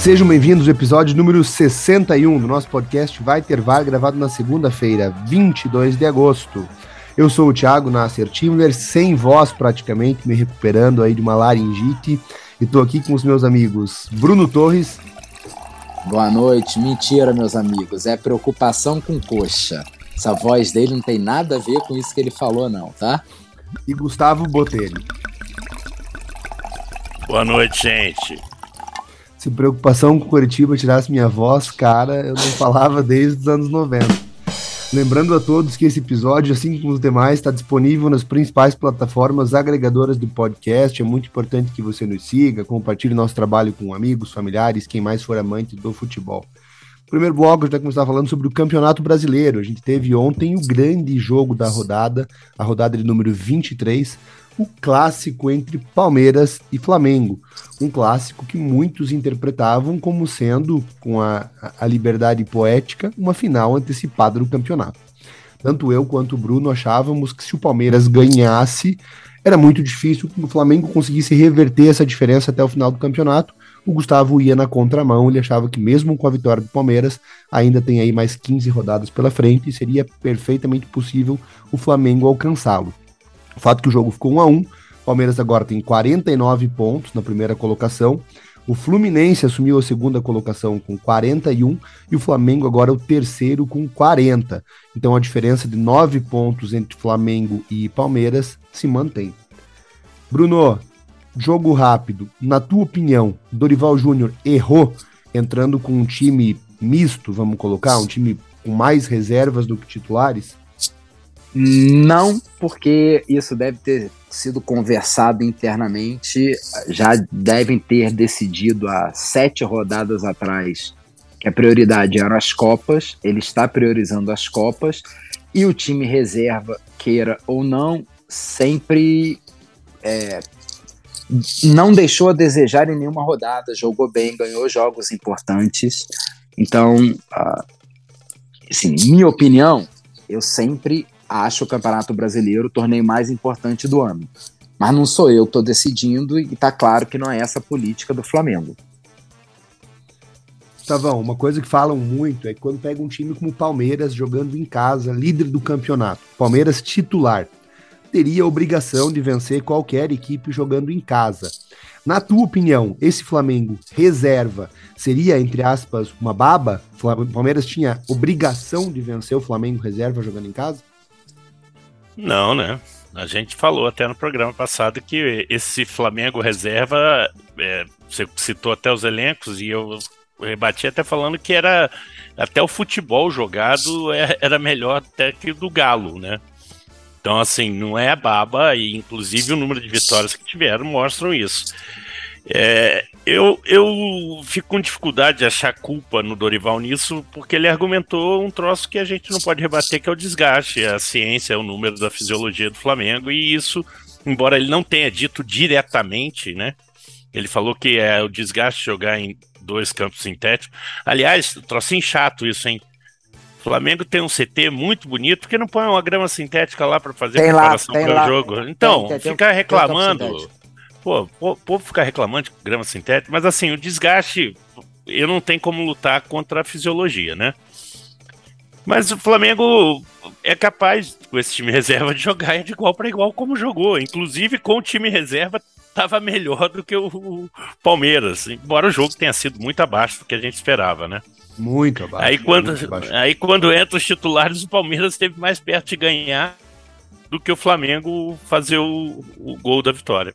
Sejam bem-vindos ao episódio número 61 do nosso podcast Vai Ter VAR, gravado na segunda-feira, 22 de agosto. Eu sou o Thiago Nasser Timler, sem voz praticamente, me recuperando aí de uma laringite, e tô aqui com os meus amigos Bruno Torres. Boa noite. Mentira, meus amigos, é preocupação com coxa. Essa voz dele não tem nada a ver com isso que ele falou, não, tá? E Gustavo Botelho. Boa noite, gente. Se preocupação com Curitiba tirasse minha voz, cara, eu não falava desde os anos 90. Lembrando a todos que esse episódio, assim como os demais, está disponível nas principais plataformas agregadoras do podcast. É muito importante que você nos siga, compartilhe nosso trabalho com amigos, familiares, quem mais for amante do futebol. Primeiro bloco, a gente vai começar falando sobre o Campeonato Brasileiro. A gente teve ontem o grande jogo da rodada, a rodada de número 23, o clássico entre Palmeiras e Flamengo. Um clássico que muitos interpretavam como sendo, com a, a liberdade poética, uma final antecipada do campeonato. Tanto eu quanto o Bruno achávamos que se o Palmeiras ganhasse, era muito difícil que o Flamengo conseguisse reverter essa diferença até o final do campeonato. O Gustavo ia na contramão, ele achava que mesmo com a vitória do Palmeiras, ainda tem aí mais 15 rodadas pela frente e seria perfeitamente possível o Flamengo alcançá-lo. O fato que o jogo ficou 1 a 1 Palmeiras agora tem 49 pontos na primeira colocação. O Fluminense assumiu a segunda colocação com 41 e o Flamengo agora é o terceiro com 40. Então a diferença de 9 pontos entre Flamengo e Palmeiras se mantém. Bruno, jogo rápido. Na tua opinião, Dorival Júnior errou entrando com um time misto, vamos colocar, um time com mais reservas do que titulares? Não, porque isso deve ter sido conversado internamente. Já devem ter decidido há sete rodadas atrás que a prioridade eram as Copas. Ele está priorizando as Copas e o time reserva, queira ou não, sempre é, não deixou a desejar em nenhuma rodada. Jogou bem, ganhou jogos importantes. Então, uh, assim, minha opinião, eu sempre acho o Campeonato Brasileiro o torneio mais importante do ano. Mas não sou eu que estou decidindo e está claro que não é essa a política do Flamengo. Gustavão, uma coisa que falam muito é que quando pega um time como o Palmeiras jogando em casa, líder do campeonato, Palmeiras titular, teria a obrigação de vencer qualquer equipe jogando em casa. Na tua opinião, esse Flamengo reserva seria, entre aspas, uma baba? Palmeiras tinha obrigação de vencer o Flamengo reserva jogando em casa? Não, né? A gente falou até no programa passado que esse Flamengo reserva, é, você citou até os elencos e eu rebati até falando que era até o futebol jogado é, era melhor até que o do Galo, né? Então, assim, não é baba, e inclusive o número de vitórias que tiveram mostram isso. É, eu, eu fico com dificuldade de achar culpa no Dorival nisso, porque ele argumentou um troço que a gente não pode rebater, que é o desgaste. A ciência é o número da fisiologia do Flamengo, e isso, embora ele não tenha dito diretamente, né? Ele falou que é o desgaste de jogar em dois campos sintéticos. Aliás, trocinho chato isso, hein? O Flamengo tem um CT muito bonito, porque não põe uma grama sintética lá para fazer tem preparação para o jogo. Então, tem, tem, ficar reclamando. Pô, o povo fica reclamando de grama sintética, mas assim, o desgaste, eu não tenho como lutar contra a fisiologia, né? Mas o Flamengo é capaz, com esse time reserva, de jogar de igual para igual como jogou. Inclusive, com o time reserva, estava melhor do que o Palmeiras. Embora o jogo tenha sido muito abaixo do que a gente esperava, né? Muito abaixo. Aí quando, muito abaixo. aí quando entra os titulares, o Palmeiras esteve mais perto de ganhar do que o Flamengo fazer o, o gol da vitória.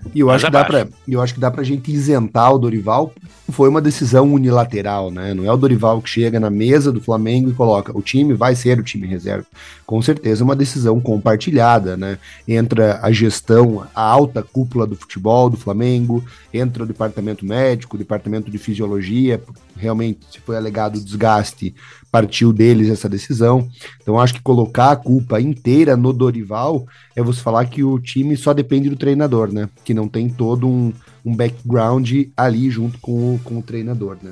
E eu acho, que dá pra, eu acho que dá pra gente isentar o Dorival. Foi uma decisão unilateral, né? Não é o Dorival que chega na mesa do Flamengo e coloca o time vai ser o time reserva. Com certeza é uma decisão compartilhada, né? Entra a gestão, a alta cúpula do futebol do Flamengo, entra o departamento médico, o departamento de fisiologia, realmente se foi alegado desgaste, partiu deles essa decisão. Então acho que colocar a culpa inteira no Dorival é você falar que o time só depende do treinador, né? Que não tem todo um, um background ali junto com o, com o treinador, né?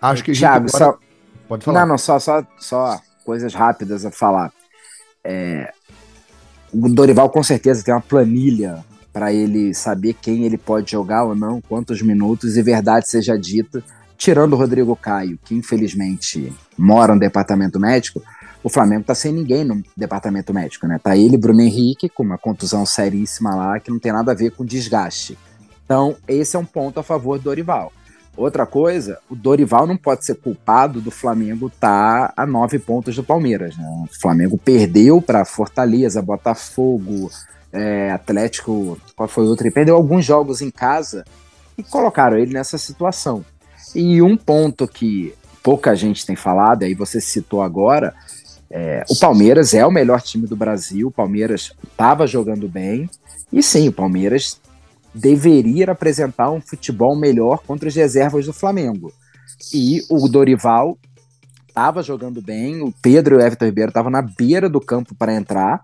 Acho que a gente Thiago, agora... só... pode falar. Não, não, só, só, só coisas rápidas a falar. É... O Dorival com certeza tem uma planilha para ele saber quem ele pode jogar ou não, quantos minutos, e verdade seja dita, tirando o Rodrigo Caio, que infelizmente mora no departamento médico, o Flamengo tá sem ninguém no departamento médico, né? Tá ele, Bruno Henrique, com uma contusão seríssima lá, que não tem nada a ver com desgaste. Então, esse é um ponto a favor do Dorival. Outra coisa, o Dorival não pode ser culpado do Flamengo estar tá a nove pontos do Palmeiras. Né? O Flamengo perdeu para Fortaleza, Botafogo, é, Atlético, qual foi o outro? Ele perdeu alguns jogos em casa e colocaram ele nessa situação. E um ponto que pouca gente tem falado, aí você citou agora, é, o Palmeiras é o melhor time do Brasil, o Palmeiras estava jogando bem, e sim, o Palmeiras deveria apresentar um futebol melhor contra as reservas do Flamengo. E o Dorival estava jogando bem, o Pedro e o Everton Ribeiro estavam na beira do campo para entrar,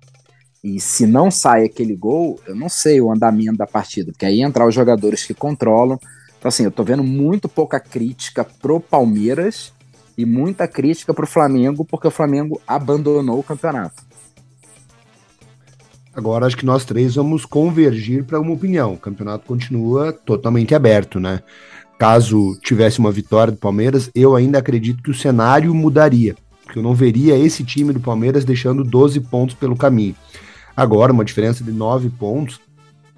e se não sai aquele gol, eu não sei o andamento da partida, porque aí entrar os jogadores que controlam. Então, assim, eu tô vendo muito pouca crítica pro Palmeiras e muita crítica para o Flamengo, porque o Flamengo abandonou o campeonato. Agora acho que nós três vamos convergir para uma opinião. O campeonato continua totalmente aberto, né? Caso tivesse uma vitória do Palmeiras, eu ainda acredito que o cenário mudaria. Porque eu não veria esse time do Palmeiras deixando 12 pontos pelo caminho. Agora, uma diferença de 9 pontos,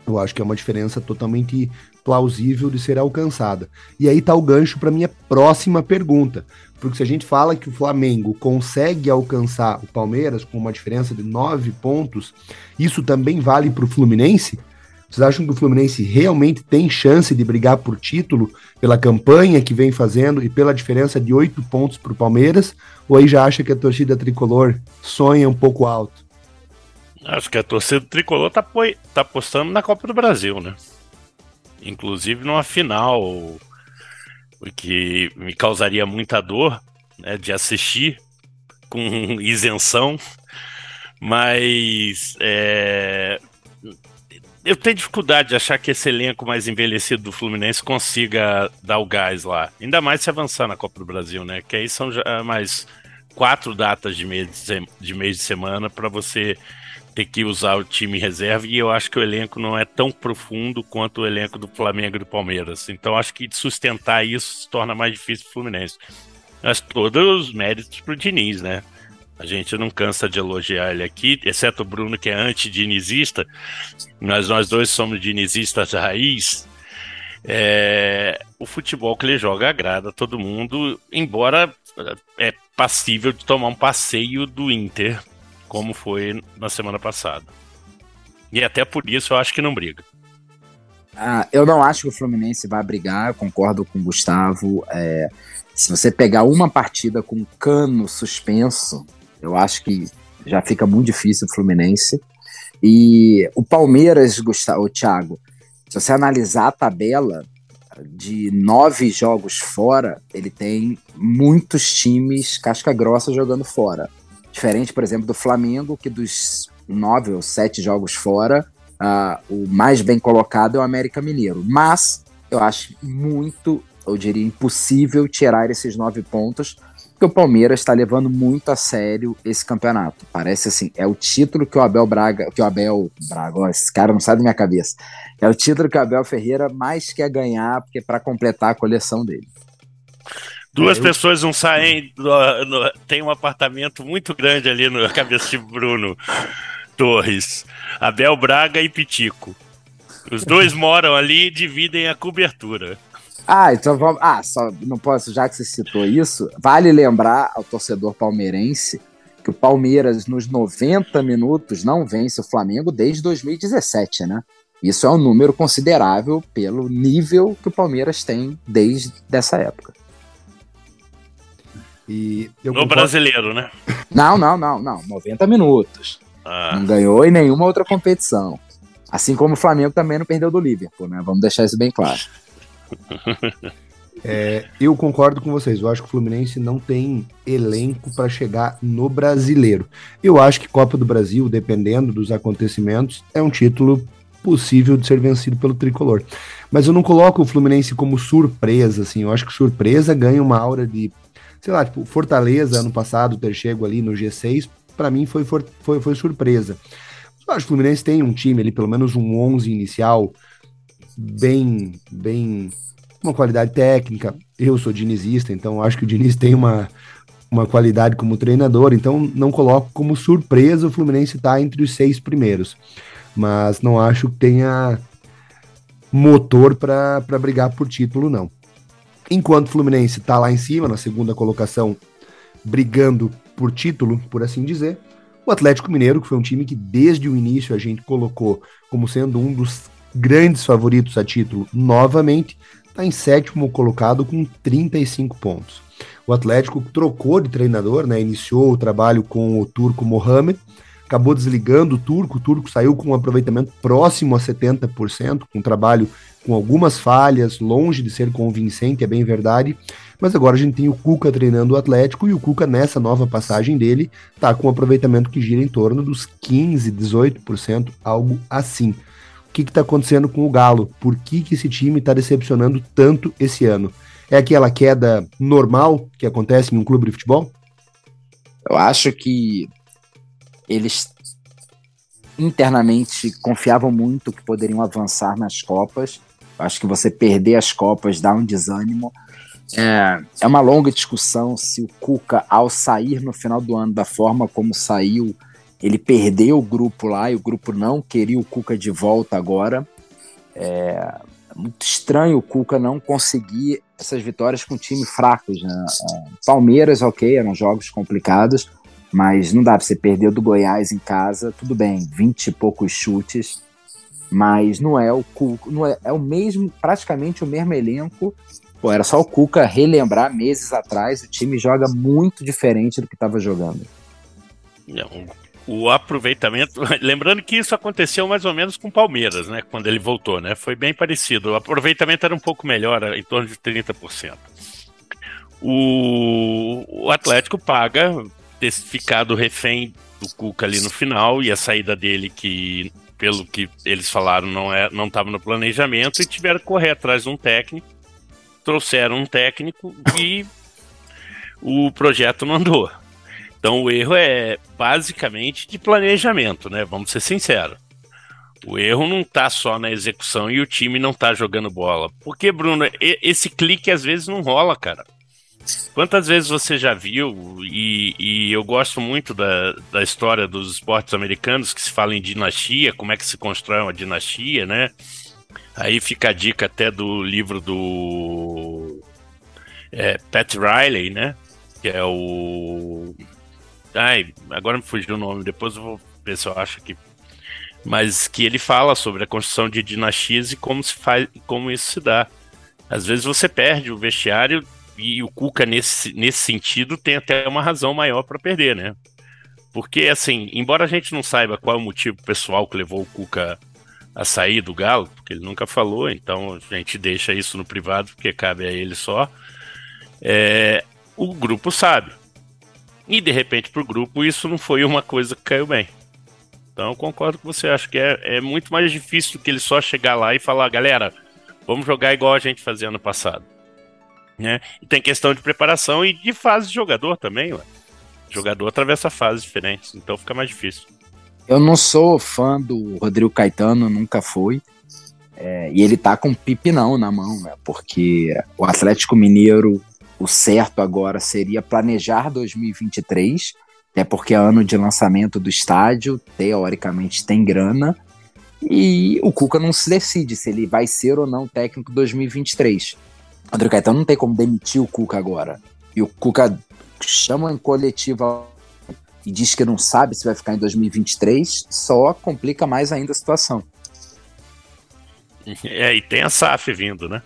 eu acho que é uma diferença totalmente plausível de ser alcançada. E aí tá o gancho para minha próxima pergunta. Porque se a gente fala que o Flamengo consegue alcançar o Palmeiras com uma diferença de nove pontos, isso também vale para o Fluminense? Vocês acham que o Fluminense realmente tem chance de brigar por título pela campanha que vem fazendo e pela diferença de oito pontos para o Palmeiras? Ou aí já acha que a torcida tricolor sonha um pouco alto? Acho que a torcida tricolor tá, tá apostando na Copa do Brasil, né? Inclusive numa final o que me causaria muita dor né, de assistir com isenção, mas é, eu tenho dificuldade de achar que esse elenco mais envelhecido do Fluminense consiga dar o gás lá, ainda mais se avançar na Copa do Brasil, né? Que aí são já mais quatro datas de mês de, mês de semana para você ter que usar o time reserva e eu acho que o elenco não é tão profundo quanto o elenco do Flamengo e do Palmeiras. Então acho que sustentar isso se torna mais difícil para o Fluminense. Mas todos os méritos para o Diniz, né? A gente não cansa de elogiar ele aqui, exceto o Bruno, que é anti-dinizista, mas nós dois somos dinizistas raiz. É, o futebol que ele joga agrada todo mundo, embora é passível de tomar um passeio do Inter como foi na semana passada. E até por isso eu acho que não briga. Ah, eu não acho que o Fluminense vai brigar, concordo com o Gustavo. É, se você pegar uma partida com cano suspenso, eu acho que já fica muito difícil o Fluminense. E o Palmeiras, Gustavo, Thiago, se você analisar a tabela de nove jogos fora, ele tem muitos times casca grossa jogando fora. Diferente, por exemplo, do Flamengo, que dos nove ou sete jogos fora, uh, o mais bem colocado é o América Mineiro. Mas eu acho muito, eu diria, impossível tirar esses nove pontos, porque o Palmeiras está levando muito a sério esse campeonato. Parece assim, é o título que o Abel Braga, que o Abel Braga, ó, esse cara não sai da minha cabeça. É o título que o Abel Ferreira mais quer ganhar, porque para completar a coleção dele. Duas eu... pessoas não saem. No, no, tem um apartamento muito grande ali na cabeça de Bruno Torres. Abel Braga e Pitico. Os dois moram ali e dividem a cobertura. Ah, então vamos. Ah, só não posso, já que você citou isso, vale lembrar ao torcedor palmeirense que o Palmeiras, nos 90 minutos, não vence o Flamengo desde 2017, né? Isso é um número considerável pelo nível que o Palmeiras tem desde essa época. E no concordo... brasileiro, né? Não, não, não, não. 90 minutos. Ah. Não ganhou em nenhuma outra competição. Assim como o Flamengo também não perdeu do Liverpool, né? Vamos deixar isso bem claro. É, eu concordo com vocês. Eu acho que o Fluminense não tem elenco para chegar no brasileiro. Eu acho que Copa do Brasil, dependendo dos acontecimentos, é um título possível de ser vencido pelo tricolor. Mas eu não coloco o Fluminense como surpresa, assim. Eu acho que surpresa ganha uma aura de, sei lá, tipo, Fortaleza ano passado ter chego ali no G6, para mim foi, foi, foi surpresa. Eu acho que o Fluminense tem um time ali, pelo menos um 11 inicial, bem, bem, uma qualidade técnica. Eu sou dinizista, então acho que o Diniz tem uma, uma qualidade como treinador, então não coloco como surpresa o Fluminense estar tá entre os seis primeiros mas não acho que tenha motor para brigar por título, não. Enquanto o Fluminense está lá em cima, na segunda colocação, brigando por título, por assim dizer, o Atlético Mineiro, que foi um time que desde o início a gente colocou como sendo um dos grandes favoritos a título novamente, está em sétimo colocado com 35 pontos. O Atlético trocou de treinador, né, iniciou o trabalho com o turco Mohamed, acabou desligando o Turco, o Turco saiu com um aproveitamento próximo a 70%, com um trabalho com algumas falhas, longe de ser convincente, é bem verdade, mas agora a gente tem o Cuca treinando o Atlético e o Cuca nessa nova passagem dele tá com um aproveitamento que gira em torno dos 15, 18%, algo assim. O que está acontecendo com o Galo? Por que, que esse time está decepcionando tanto esse ano? É aquela queda normal que acontece em um clube de futebol? Eu acho que eles internamente confiavam muito que poderiam avançar nas Copas. Acho que você perder as Copas dá um desânimo. É, é uma longa discussão se o Cuca, ao sair no final do ano da forma como saiu, ele perdeu o grupo lá e o grupo não queria o Cuca de volta agora. É muito estranho o Cuca não conseguir essas vitórias com time fracos. Né? É, Palmeiras, ok, eram jogos complicados, mas não dá você perder do Goiás em casa, tudo bem, 20 e poucos chutes, mas não é o Cuca, não é, é o mesmo, praticamente o mesmo elenco. Pô, era só o Cuca relembrar meses atrás, o time joga muito diferente do que estava jogando. Não, o aproveitamento, lembrando que isso aconteceu mais ou menos com o Palmeiras, né, quando ele voltou, né? Foi bem parecido. O aproveitamento era um pouco melhor, em torno de 30%. O, o Atlético paga ter ficado refém do Cuca ali no final e a saída dele que pelo que eles falaram não é não estava no planejamento e tiveram que correr atrás de um técnico trouxeram um técnico e o projeto não andou. Então o erro é basicamente de planejamento né? Vamos ser sinceros. O erro não está só na execução e o time não está jogando bola. Porque Bruno esse clique às vezes não rola cara Quantas vezes você já viu, e, e, eu gosto muito da, da história dos esportes americanos que se fala em dinastia, como é que se constrói uma dinastia, né? Aí fica a dica até do livro do é, Pat Riley, né? Que é o. Ai, agora me fugiu o nome, depois eu vou ver se eu acho aqui. Mas que ele fala sobre a construção de dinastias e como se faz, como isso se dá. Às vezes você perde o vestiário e o Cuca, nesse, nesse sentido, tem até uma razão maior para perder, né? Porque, assim, embora a gente não saiba qual é o motivo pessoal que levou o Cuca a sair do Galo, porque ele nunca falou, então a gente deixa isso no privado, porque cabe a ele só. É, o grupo sabe. E de repente, para o grupo, isso não foi uma coisa que caiu bem. Então, concordo com você. Acho que é, é muito mais difícil do que ele só chegar lá e falar: galera, vamos jogar igual a gente fazia ano passado. Né? E tem questão de preparação e de fase de jogador também, ué. O jogador atravessa fases diferentes, então fica mais difícil. Eu não sou fã do Rodrigo Caetano, nunca fui. É, e ele tá com pipinão na mão, né? Porque o Atlético Mineiro, o certo agora seria planejar 2023, até porque é ano de lançamento do estádio, teoricamente tem grana. E o Cuca não se decide se ele vai ser ou não técnico 2023. André Caetano não tem como demitir o Cuca agora. E o Cuca chama em coletiva e diz que não sabe se vai ficar em 2023, só complica mais ainda a situação. É, e tem a SAF vindo, né?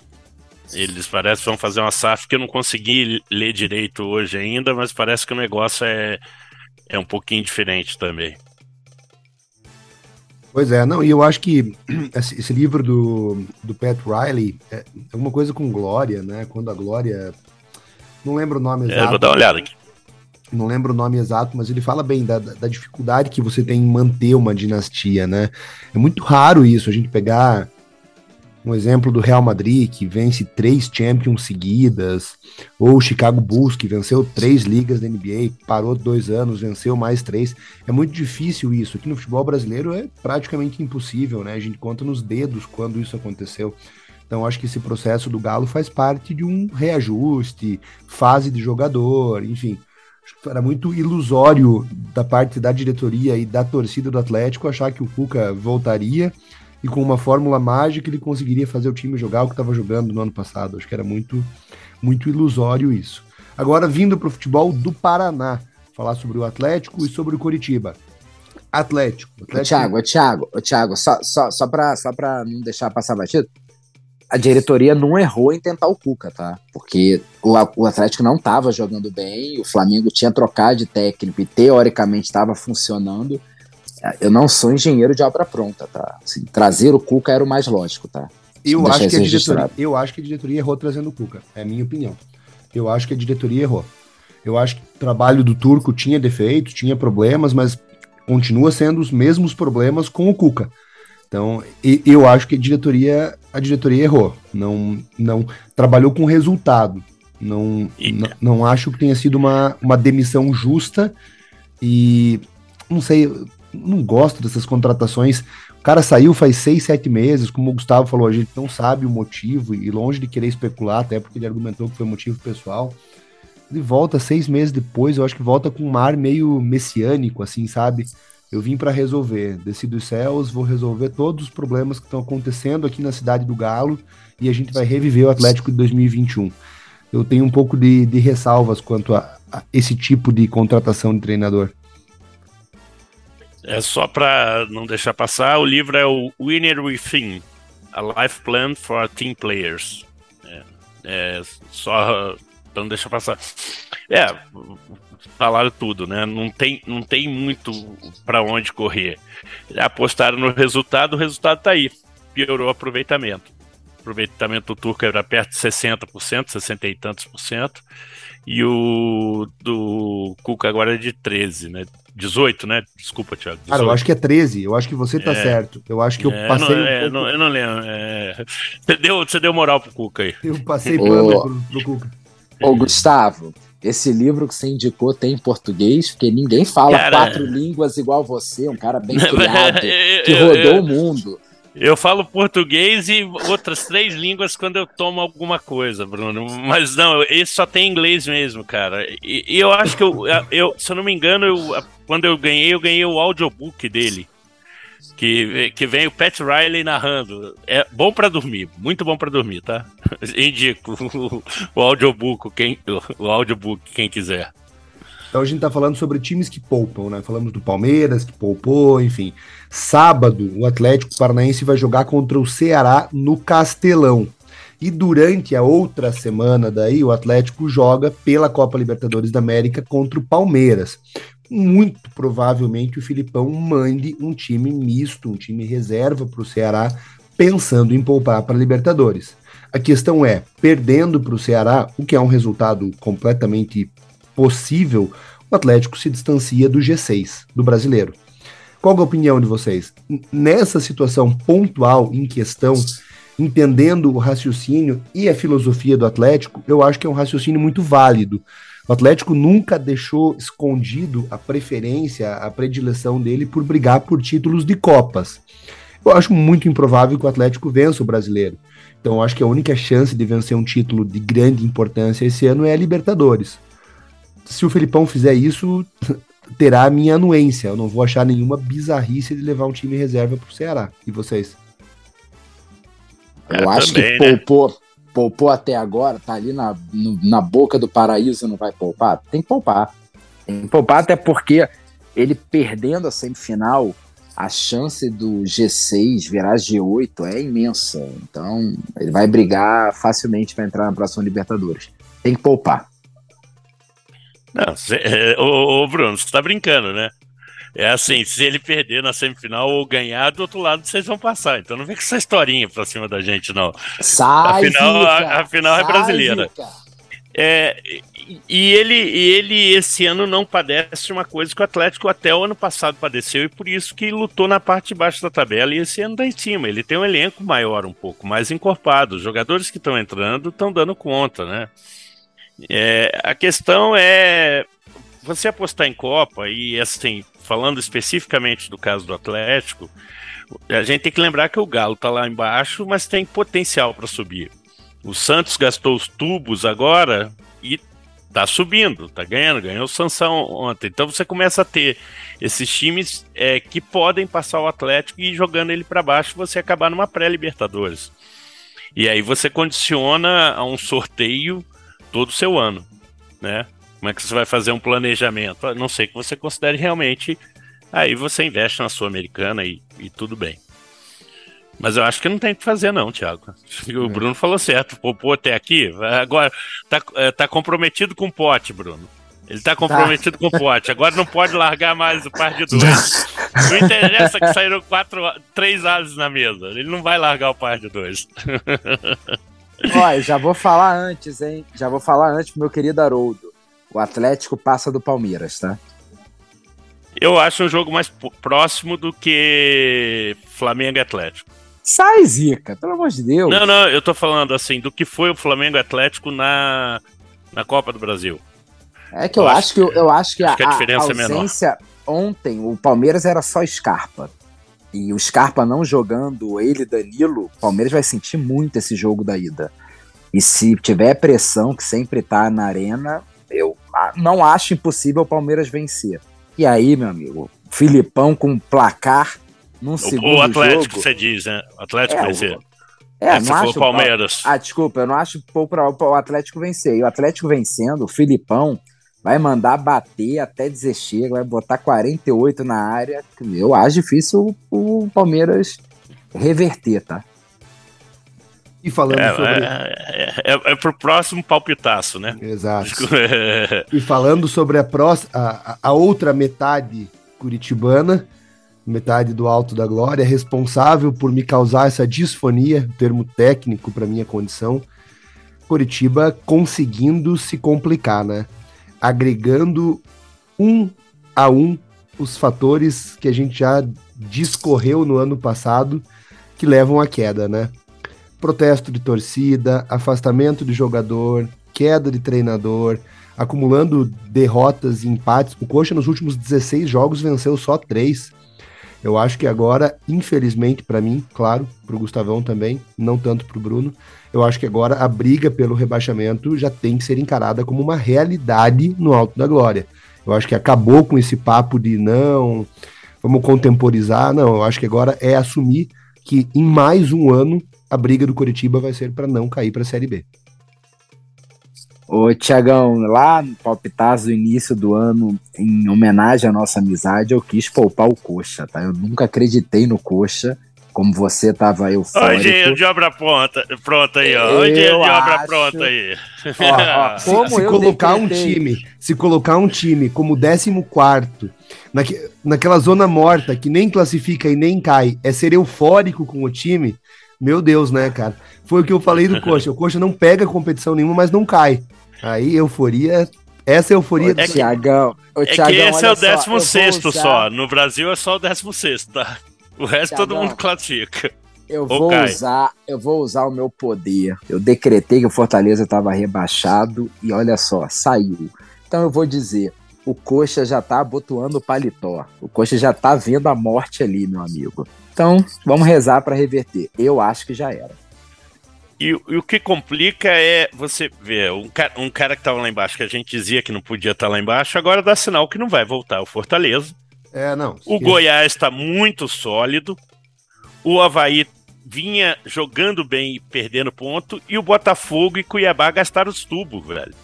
Eles parecem que vão fazer uma SAF que eu não consegui ler direito hoje ainda, mas parece que o negócio é, é um pouquinho diferente também. Pois é, não, e eu acho que esse, livro do, do Pat Riley é alguma coisa com Glória, né? Quando a Glória. Não lembro o nome exato. É, vou dar uma olhada aqui. Não lembro o nome exato, mas ele fala bem da, da dificuldade que você tem em manter uma dinastia, né? É muito raro isso, a gente pegar um exemplo do Real Madrid, que vence três Champions seguidas, ou o Chicago Bulls, que venceu três ligas da NBA, parou dois anos, venceu mais três. É muito difícil isso. Aqui no futebol brasileiro é praticamente impossível, né? A gente conta nos dedos quando isso aconteceu. Então, acho que esse processo do Galo faz parte de um reajuste, fase de jogador, enfim. Era muito ilusório da parte da diretoria e da torcida do Atlético achar que o Cuca voltaria e com uma fórmula mágica ele conseguiria fazer o time jogar o que estava jogando no ano passado. Acho que era muito, muito ilusório isso. Agora, vindo para o futebol do Paraná, falar sobre o Atlético e sobre o Coritiba. Atlético. Atlético... Thiago, Thiago, Thiago, só, só, só para só não deixar passar batido, a diretoria não errou em tentar o Cuca, tá? Porque o, o Atlético não estava jogando bem, o Flamengo tinha trocado de técnico e teoricamente estava funcionando eu não sou engenheiro de obra pronta, tá? Assim, trazer o Cuca era o mais lógico, tá? Eu acho, que a diretoria, eu acho que a diretoria errou trazendo o Cuca, é a minha opinião. Eu acho que a diretoria errou. Eu acho que o trabalho do Turco tinha defeitos, tinha problemas, mas continua sendo os mesmos problemas com o Cuca. Então, eu acho que a diretoria, a diretoria errou. Não, não trabalhou com resultado. Não, não, não acho que tenha sido uma, uma demissão justa e não sei, não gosto dessas contratações. O cara saiu faz seis, sete meses, como o Gustavo falou, a gente não sabe o motivo e longe de querer especular, até porque ele argumentou que foi motivo pessoal. Ele volta seis meses depois, eu acho que volta com um ar meio messiânico, assim, sabe? Eu vim para resolver, desci dos céus, vou resolver todos os problemas que estão acontecendo aqui na cidade do Galo e a gente vai reviver o Atlético de 2021. Eu tenho um pouco de, de ressalvas quanto a, a esse tipo de contratação de treinador. É só para não deixar passar, o livro é o Winner Within, A Life Plan for Team Players. É, é só para não deixar passar. É, falaram tudo, né? Não tem, não tem muito para onde correr. Apostaram no resultado, o resultado está aí. Piorou o aproveitamento. O aproveitamento do turco era perto de 60%, 60 e tantos por cento. E o do Cuca agora é de 13, né? 18, né? Desculpa, Thiago. 18. Cara, eu acho que é 13. Eu acho que você tá é, certo. Eu acho que eu é, passei. Não, um é, pouco... não, eu não lembro. É... Você, deu, você deu moral pro Cuca aí. Eu passei pano pro, pro Cuca. Ô, Gustavo, esse livro que você indicou tem em português, porque ninguém fala cara, quatro línguas igual você, um cara bem criado, que rodou o mundo. Eu falo português e outras três línguas quando eu tomo alguma coisa, Bruno. Mas não, esse só tem inglês mesmo, cara. E, e eu acho que eu, eu, se eu não me engano, eu, quando eu ganhei, eu ganhei o audiobook dele. Que, que vem o Pat Riley narrando. É bom para dormir, muito bom para dormir, tá? Indico o, o audiobook, quem, o audiobook, quem quiser. Então a gente tá falando sobre times que poupam, né? Falamos do Palmeiras, que poupou, enfim. Sábado, o Atlético Paranaense vai jogar contra o Ceará no Castelão. E durante a outra semana daí, o Atlético joga pela Copa Libertadores da América contra o Palmeiras. Muito provavelmente o Filipão mande um time misto, um time reserva para o Ceará, pensando em poupar para a Libertadores. A questão é, perdendo para o Ceará, o que é um resultado completamente possível, o Atlético se distancia do G6, do brasileiro. Qual é a opinião de vocês? Nessa situação pontual em questão, entendendo o raciocínio e a filosofia do Atlético, eu acho que é um raciocínio muito válido. O Atlético nunca deixou escondido a preferência, a predileção dele por brigar por títulos de Copas. Eu acho muito improvável que o Atlético vença o brasileiro. Então, eu acho que a única chance de vencer um título de grande importância esse ano é a Libertadores se o Felipão fizer isso, terá a minha anuência. Eu não vou achar nenhuma bizarrice de levar um time reserva pro Ceará. E vocês? Eu é, acho também, que né? poupou, poupou até agora, tá ali na, no, na boca do paraíso, não vai poupar? Tem que poupar. Tem que poupar até porque ele perdendo a semifinal, a chance do G6 virar G8 é imensa. Então, ele vai brigar facilmente para entrar na próxima Libertadores. Tem que poupar. Não, cê, é, ô, ô, Bruno, você tá brincando, né? É assim, se ele perder na semifinal ou ganhar, do outro lado vocês vão passar. Então não vem com essa historinha pra cima da gente, não. Sai, afinal, Zica, a, afinal é sai, brasileira. Zica. É, e ele, e ele esse ano não padece uma coisa que o Atlético até o ano passado padeceu e por isso que lutou na parte de baixo da tabela e esse ano tá em cima. Ele tem um elenco maior um pouco, mais encorpado. Os jogadores que estão entrando estão dando conta, né? É, a questão é você apostar em Copa e assim, falando especificamente do caso do Atlético, a gente tem que lembrar que o Galo tá lá embaixo, mas tem potencial para subir. O Santos gastou os tubos agora e tá subindo, tá ganhando, ganhou o Sansão ontem. Então você começa a ter esses times é, que podem passar o Atlético e jogando ele para baixo você acabar numa pré-Libertadores. E aí você condiciona a um sorteio todo o seu ano, né? Como é que você vai fazer um planejamento? A não sei que você considere realmente. Aí você investe na Sul-Americana e, e tudo bem. Mas eu acho que não tem o que fazer, não, Thiago. O Bruno falou certo. Poupou até aqui. Agora, tá, é, tá comprometido com o pote, Bruno. Ele tá comprometido com o pote. Agora não pode largar mais o par de dois. Não interessa que saíram quatro, três ases na mesa. Ele não vai largar o par de dois. Olha, já vou falar antes, hein? Já vou falar antes pro meu querido Haroldo. O Atlético passa do Palmeiras, tá? Eu acho um jogo mais próximo do que Flamengo e Atlético. Sai, Zica, pelo amor de Deus. Não, não, eu tô falando assim, do que foi o Flamengo e Atlético na, na Copa do Brasil. É que eu, Eu acho, acho que, eu, que- eu acho que, acho a, que a diferença é a menor. ausência ontem, o Palmeiras era só Scarpa. E o Scarpa não jogando, ele e Danilo, o Palmeiras vai sentir muito esse jogo da ida. E se tiver pressão, que sempre tá na arena, eu não acho impossível o Palmeiras vencer. E aí, meu amigo, Filipão com placar num O, segundo o Atlético, jogo. você diz, né? O Atlético É, o- ser. É, você não acho Palmeiras. Ah, desculpa, eu não acho pôr para o Atlético vencer. E o Atlético vencendo, o Filipão vai mandar bater até dizer chega, vai botar 48 na área. Eu acho difícil o, o Palmeiras reverter, tá? E falando É, sobre. é, é, é pro próximo palpitaço, né? Exato. E falando sobre a, próxima, a, a outra metade curitibana, metade do Alto da Glória, responsável por me causar essa disfonia, termo técnico para minha condição, Curitiba conseguindo se complicar, né? Agregando um a um os fatores que a gente já discorreu no ano passado que levam à queda, né? Protesto de torcida, afastamento de jogador, queda de treinador, acumulando derrotas e empates. O Coxa nos últimos 16 jogos venceu só 3. Eu acho que agora, infelizmente para mim, claro, para o Gustavão também, não tanto para o Bruno, eu acho que agora a briga pelo rebaixamento já tem que ser encarada como uma realidade no Alto da Glória. Eu acho que acabou com esse papo de não, vamos contemporizar, não, eu acho que agora é assumir que em mais um ano a briga do Curitiba vai ser para não cair para a Série B. Ô, Tiagão, lá no palpitaço do início do ano, em homenagem à nossa amizade, eu quis poupar o Coxa, tá? Eu nunca acreditei no Coxa, como você tava eufórico. Engenheiro de obra pronta, pronta aí, ó. Eu Engenheiro de obra acho- pronta aí. Ó, ó, Se, como se eu colocar um time, se colocar um time como 14 naque, naquela zona morta que nem classifica e nem cai, é ser eufórico com o time, meu Deus, né, cara? Foi o que eu falei do Coxa. O Coxa não pega competição nenhuma, mas não cai. Aí, euforia. Essa é a euforia Ô, do Tiagão, ô, É que Tiagão, esse é o só, eu vou 16 usar- só. No Brasil é só o 16, tá? O resto todo Thiagão. mundo classifica. Eu Ou vou usar, eu vou usar o meu poder. Eu decretei que o Fortaleza estava rebaixado e olha só, saiu. Então eu vou dizer, o Coxa já tá abotoando o paletó. O Coxa já tá vendo a morte ali, meu amigo. Então, vamos rezar para reverter. Eu acho que já era. E, e o que complica é você ver um, ca- um cara que tava lá embaixo, que a gente dizia que não podia estar lá embaixo, agora dá sinal que não vai voltar. O Fortaleza. É, não. O Goiás está muito sólido. O Havaí vinha jogando bem e perdendo ponto. E o Botafogo e Cuiabá gastaram os tubos, velho.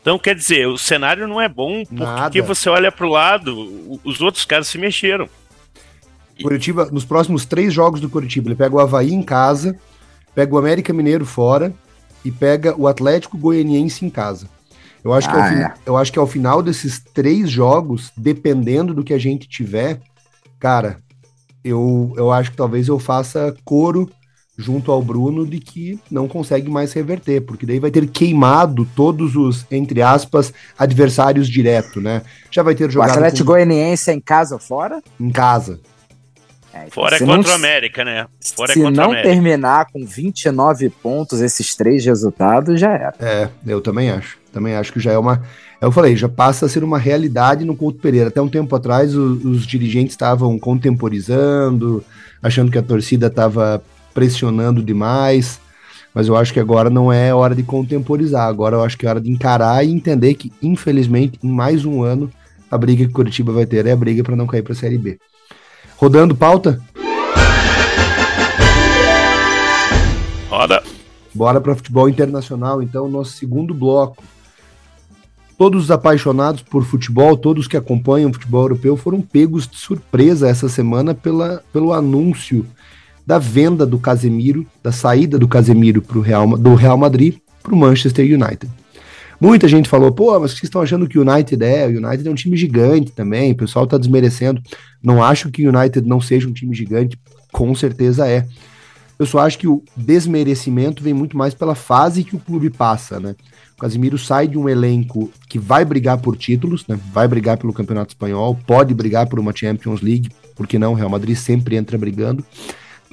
Então, quer dizer, o cenário não é bom porque Nada. você olha pro lado, o- os outros caras se mexeram. Curitiba, nos próximos três jogos do Curitiba, ele pega o Havaí em casa, pega o América Mineiro fora e pega o Atlético Goianiense em casa. Eu acho, ah, que, ao é. eu acho que ao final desses três jogos, dependendo do que a gente tiver, cara, eu, eu acho que talvez eu faça coro junto ao Bruno de que não consegue mais reverter, porque daí vai ter queimado todos os, entre aspas, adversários direto, né? Já vai ter jogado. O Atlético com... Goianiense é em casa ou fora? Em casa. É, Fora é contra o América, né? Fora se é não terminar com 29 pontos esses três resultados, já era. É, eu também acho. Também acho que já é uma. Eu falei, já passa a ser uma realidade no Couto Pereira. Até um tempo atrás, os, os dirigentes estavam contemporizando, achando que a torcida estava pressionando demais. Mas eu acho que agora não é hora de contemporizar. Agora eu acho que é hora de encarar e entender que, infelizmente, em mais um ano, a briga que Curitiba vai ter é a briga para não cair para a Série B. Rodando pauta? Roda. Bora para futebol internacional, então, nosso segundo bloco. Todos os apaixonados por futebol, todos que acompanham o futebol europeu, foram pegos de surpresa essa semana pela, pelo anúncio da venda do Casemiro, da saída do Casemiro pro Real, do Real Madrid para o Manchester United. Muita gente falou, pô, mas vocês estão achando que o United é? O United é um time gigante também, o pessoal está desmerecendo. Não acho que o United não seja um time gigante, com certeza é. Eu só acho que o desmerecimento vem muito mais pela fase que o clube passa, né? O Casimiro sai de um elenco que vai brigar por títulos, né? Vai brigar pelo Campeonato Espanhol, pode brigar por uma Champions League, porque não? O Real Madrid sempre entra brigando.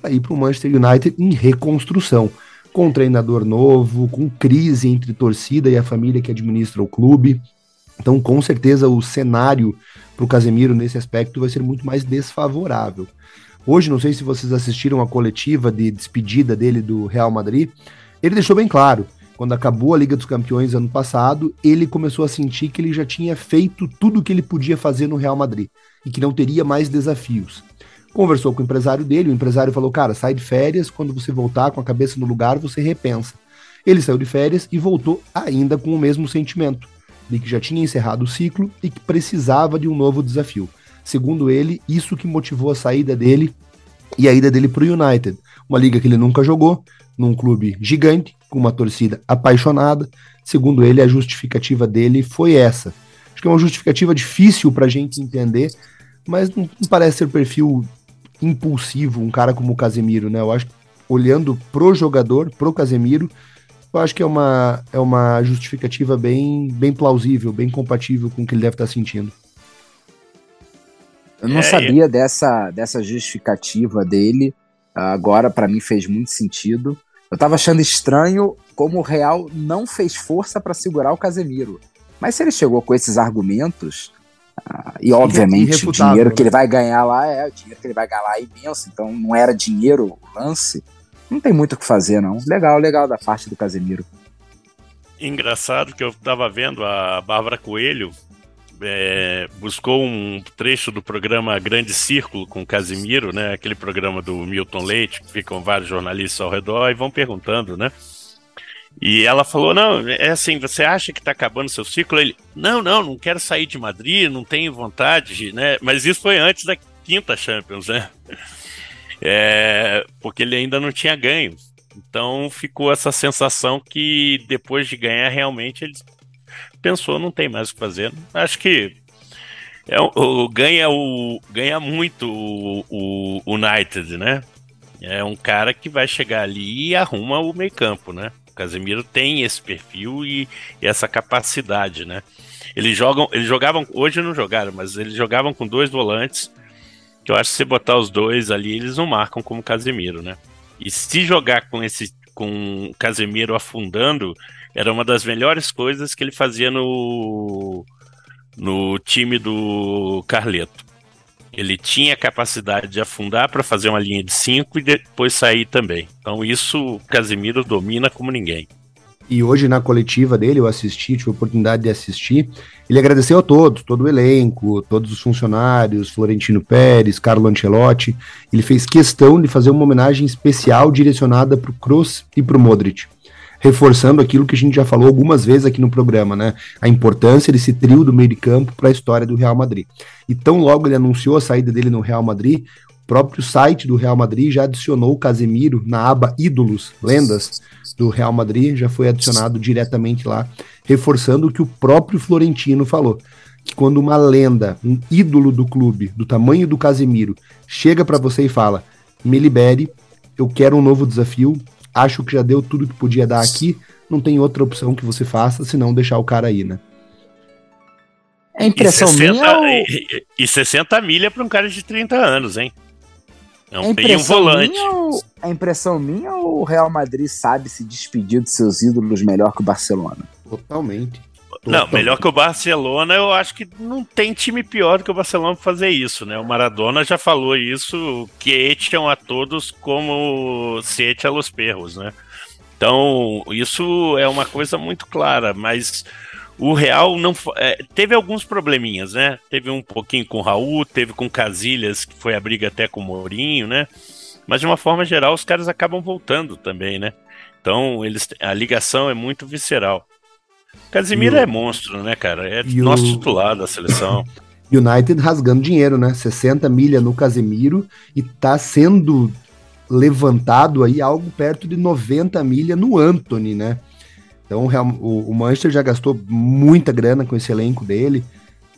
Aí para o Manchester United em reconstrução com um treinador novo, com crise entre torcida e a família que administra o clube. Então, com certeza, o cenário para o Casemiro nesse aspecto vai ser muito mais desfavorável. Hoje, não sei se vocês assistiram a coletiva de despedida dele do Real Madrid. Ele deixou bem claro, quando acabou a Liga dos Campeões ano passado, ele começou a sentir que ele já tinha feito tudo o que ele podia fazer no Real Madrid e que não teria mais desafios. Conversou com o empresário dele, o empresário falou: Cara, sai de férias, quando você voltar com a cabeça no lugar, você repensa. Ele saiu de férias e voltou ainda com o mesmo sentimento, de que já tinha encerrado o ciclo e que precisava de um novo desafio. Segundo ele, isso que motivou a saída dele e a ida dele para o United, uma liga que ele nunca jogou, num clube gigante, com uma torcida apaixonada. Segundo ele, a justificativa dele foi essa. Acho que é uma justificativa difícil para a gente entender, mas não parece ser perfil impulsivo, um cara como o Casemiro, né? Eu acho que olhando pro jogador, pro Casemiro, eu acho que é uma, é uma justificativa bem, bem plausível, bem compatível com o que ele deve estar sentindo. Eu não é, sabia é. dessa, dessa justificativa dele. Agora, para mim, fez muito sentido. Eu tava achando estranho como o Real não fez força para segurar o Casemiro. Mas se ele chegou com esses argumentos, ah, e obviamente o dinheiro que ele vai ganhar lá é o dinheiro que ele vai ganhar lá é imenso, então não era dinheiro o lance. Não tem muito o que fazer, não. Legal, legal da parte do Casemiro. Engraçado que eu estava vendo a Bárbara Coelho é, buscou um trecho do programa Grande Círculo com Casimiro, né? Aquele programa do Milton Leite, que ficam vários jornalistas ao redor e vão perguntando, né? E ela falou: Não, é assim, você acha que está acabando seu ciclo? Ele: Não, não, não quero sair de Madrid, não tenho vontade, né? Mas isso foi antes da quinta Champions, né? É, porque ele ainda não tinha ganho. Então ficou essa sensação que depois de ganhar, realmente ele pensou: não tem mais o que fazer. Acho que é, o, ganha, o, ganha muito o, o United, né? É um cara que vai chegar ali e arruma o meio-campo, né? Casemiro tem esse perfil e, e, essa capacidade, né? Eles jogam, eles jogavam, hoje não jogaram, mas eles jogavam com dois volantes. Que eu acho que se botar os dois ali, eles não marcam como Casemiro, né? E se jogar com esse com Casemiro afundando, era uma das melhores coisas que ele fazia no no time do Carleto. Ele tinha capacidade de afundar para fazer uma linha de 5 e depois sair também. Então isso o Casimiro domina como ninguém. E hoje na coletiva dele, eu assisti, tive a oportunidade de assistir, ele agradeceu a todos, todo o elenco, todos os funcionários, Florentino Pérez, Carlo Ancelotti. Ele fez questão de fazer uma homenagem especial direcionada para o Kroos e para o Modric reforçando aquilo que a gente já falou algumas vezes aqui no programa, né? A importância desse trio do meio de campo para a história do Real Madrid. E tão logo ele anunciou a saída dele no Real Madrid, próprio site do Real Madrid já adicionou o Casemiro na aba Ídolos, Lendas do Real Madrid, já foi adicionado diretamente lá, reforçando o que o próprio Florentino falou. Que quando uma lenda, um ídolo do clube, do tamanho do Casemiro, chega para você e fala: me libere, eu quero um novo desafio, acho que já deu tudo que podia dar aqui, não tem outra opção que você faça senão deixar o cara aí, né? É impressão e 60, minha. Ou... E, e 60 milha para um cara de 30 anos, hein? É um, é um volante. Ou, é impressão minha ou o Real Madrid sabe se despedir de seus ídolos melhor que o Barcelona? Totalmente. Não, melhor que o Barcelona, eu acho que não tem time pior do que o Barcelona para fazer isso, né? O Maradona já falou isso, que echam a todos como se echa a los perros, né? Então, isso é uma coisa muito clara, mas o Real não é, teve alguns probleminhas, né? Teve um pouquinho com o Raul, teve com Casilhas, que foi a briga até com o Mourinho, né? Mas de uma forma geral, os caras acabam voltando também, né? Então, eles, a ligação é muito visceral. Casimiro o... é monstro, né, cara? É e nosso o... titular da seleção. United rasgando dinheiro, né? 60 milha no Casemiro e tá sendo levantado aí algo perto de 90 milha no Anthony, né? Então o, Manchester já gastou muita grana com esse elenco dele.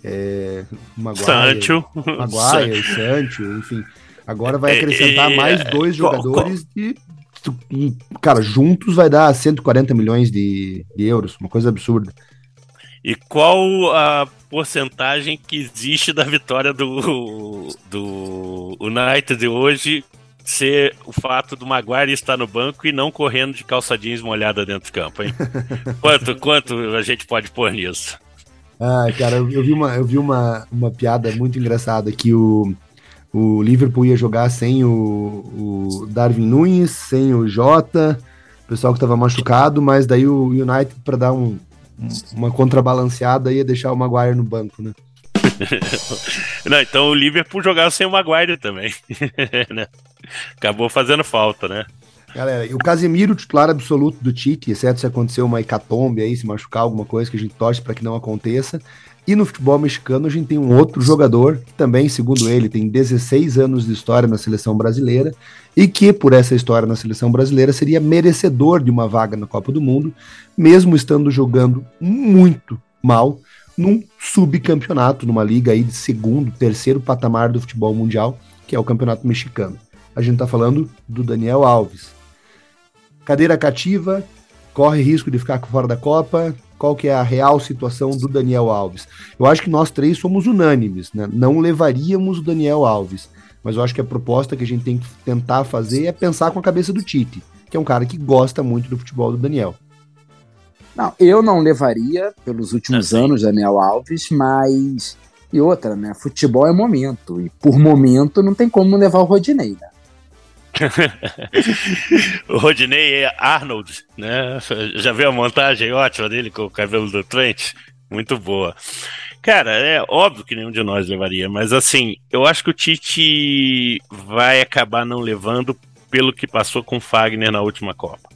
É, Maguire, Sancho. Maguire, Sancho, enfim. Agora vai é, acrescentar é, mais dois jogadores e, cara, juntos vai dar 140 milhões de, de euros, uma coisa absurda. E qual a porcentagem que existe da vitória do, do United hoje ser o fato do Maguire estar no banco e não correndo de calça jeans molhada dentro do campo, hein? quanto, quanto a gente pode pôr nisso? Ah, cara, eu, vi, uma, eu vi uma, uma piada muito engraçada que o, o Liverpool ia jogar sem o, o Darwin Nunes, sem o Jota, o pessoal que estava machucado, mas daí o United, para dar um, uma contrabalanceada, ia deixar o Maguire no banco, né? Não, então o Liverpool jogava sem o Maguire também. né? Acabou fazendo falta, né? Galera, e o Casemiro, titular absoluto do Tite, exceto se acontecer uma hecatombe aí, se machucar alguma coisa que a gente torce para que não aconteça. E no futebol mexicano a gente tem um outro jogador que também, segundo ele, tem 16 anos de história na seleção brasileira e que, por essa história na seleção brasileira, seria merecedor de uma vaga na Copa do Mundo, mesmo estando jogando muito mal num subcampeonato, numa liga aí de segundo, terceiro patamar do futebol mundial, que é o Campeonato Mexicano. A gente está falando do Daniel Alves. Cadeira cativa, corre risco de ficar fora da Copa. Qual que é a real situação do Daniel Alves? Eu acho que nós três somos unânimes, né? Não levaríamos o Daniel Alves, mas eu acho que a proposta que a gente tem que tentar fazer é pensar com a cabeça do Tite, que é um cara que gosta muito do futebol do Daniel. Não, eu não levaria pelos últimos assim. anos Daniel Alves, mas. E outra, né? Futebol é momento. E por momento não tem como levar o Rodinei, né? o Rodinei é Arnold, né? Já viu a montagem ótima dele com o cabelo do Trent? Muito boa. Cara, é óbvio que nenhum de nós levaria, mas assim, eu acho que o Tite vai acabar não levando pelo que passou com o Fagner na última Copa.